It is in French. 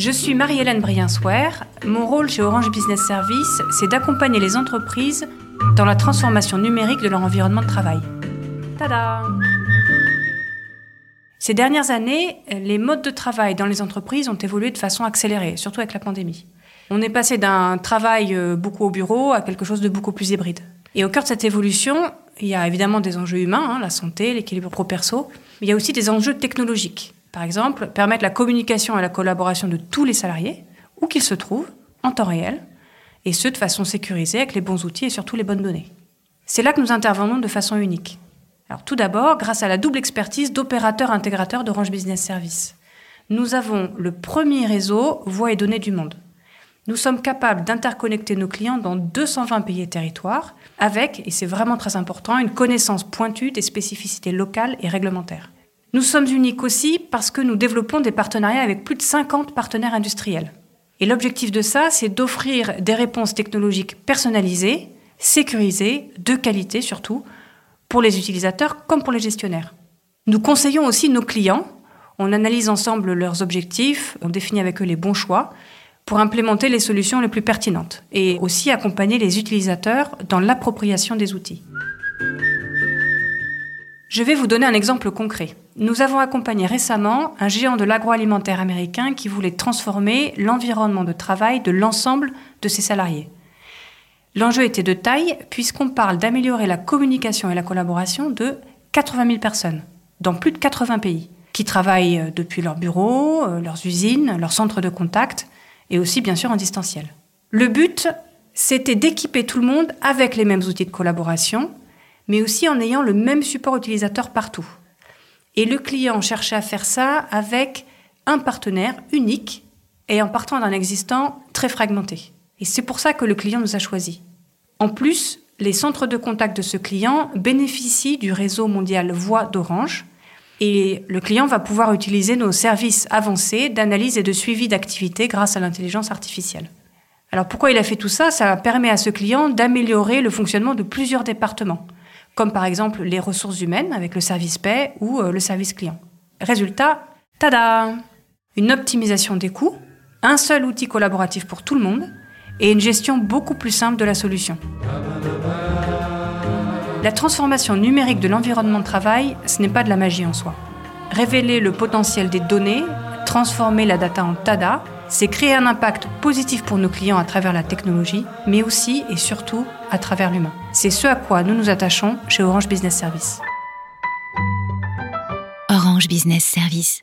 Je suis Marie-Hélène Briensouer. Mon rôle chez Orange Business Service, c'est d'accompagner les entreprises dans la transformation numérique de leur environnement de travail. Tada Ces dernières années, les modes de travail dans les entreprises ont évolué de façon accélérée, surtout avec la pandémie. On est passé d'un travail euh, beaucoup au bureau à quelque chose de beaucoup plus hybride. Et au cœur de cette évolution, il y a évidemment des enjeux humains, hein, la santé, l'équilibre pro-perso, mais il y a aussi des enjeux technologiques. Par exemple, permettre la communication et la collaboration de tous les salariés, où qu'ils se trouvent, en temps réel, et ce de façon sécurisée avec les bons outils et surtout les bonnes données. C'est là que nous intervenons de façon unique. Alors tout d'abord, grâce à la double expertise d'opérateurs intégrateurs d'Orange Business Service. Nous avons le premier réseau voix et données du monde. Nous sommes capables d'interconnecter nos clients dans 220 pays et territoires avec, et c'est vraiment très important, une connaissance pointue des spécificités locales et réglementaires. Nous sommes uniques aussi parce que nous développons des partenariats avec plus de 50 partenaires industriels. Et l'objectif de ça, c'est d'offrir des réponses technologiques personnalisées, sécurisées, de qualité surtout, pour les utilisateurs comme pour les gestionnaires. Nous conseillons aussi nos clients, on analyse ensemble leurs objectifs, on définit avec eux les bons choix pour implémenter les solutions les plus pertinentes et aussi accompagner les utilisateurs dans l'appropriation des outils. Je vais vous donner un exemple concret. Nous avons accompagné récemment un géant de l'agroalimentaire américain qui voulait transformer l'environnement de travail de l'ensemble de ses salariés. L'enjeu était de taille puisqu'on parle d'améliorer la communication et la collaboration de 80 000 personnes dans plus de 80 pays qui travaillent euh, depuis leurs bureaux, euh, leurs usines, leurs centres de contact et aussi bien sûr en distanciel. Le but, c'était d'équiper tout le monde avec les mêmes outils de collaboration mais aussi en ayant le même support utilisateur partout. Et le client cherchait à faire ça avec un partenaire unique et en partant d'un existant très fragmenté. Et c'est pour ça que le client nous a choisis. En plus, les centres de contact de ce client bénéficient du réseau mondial Voix d'Orange et le client va pouvoir utiliser nos services avancés d'analyse et de suivi d'activité grâce à l'intelligence artificielle. Alors pourquoi il a fait tout ça? Ça permet à ce client d'améliorer le fonctionnement de plusieurs départements comme par exemple les ressources humaines avec le service paix ou euh, le service client. Résultat, tada Une optimisation des coûts, un seul outil collaboratif pour tout le monde et une gestion beaucoup plus simple de la solution. La transformation numérique de l'environnement de travail, ce n'est pas de la magie en soi. Révéler le potentiel des données, transformer la data en TADA, c'est créer un impact positif pour nos clients à travers la technologie, mais aussi et surtout à travers l'humain. C'est ce à quoi nous nous attachons chez Orange Business Service. Orange Business Service.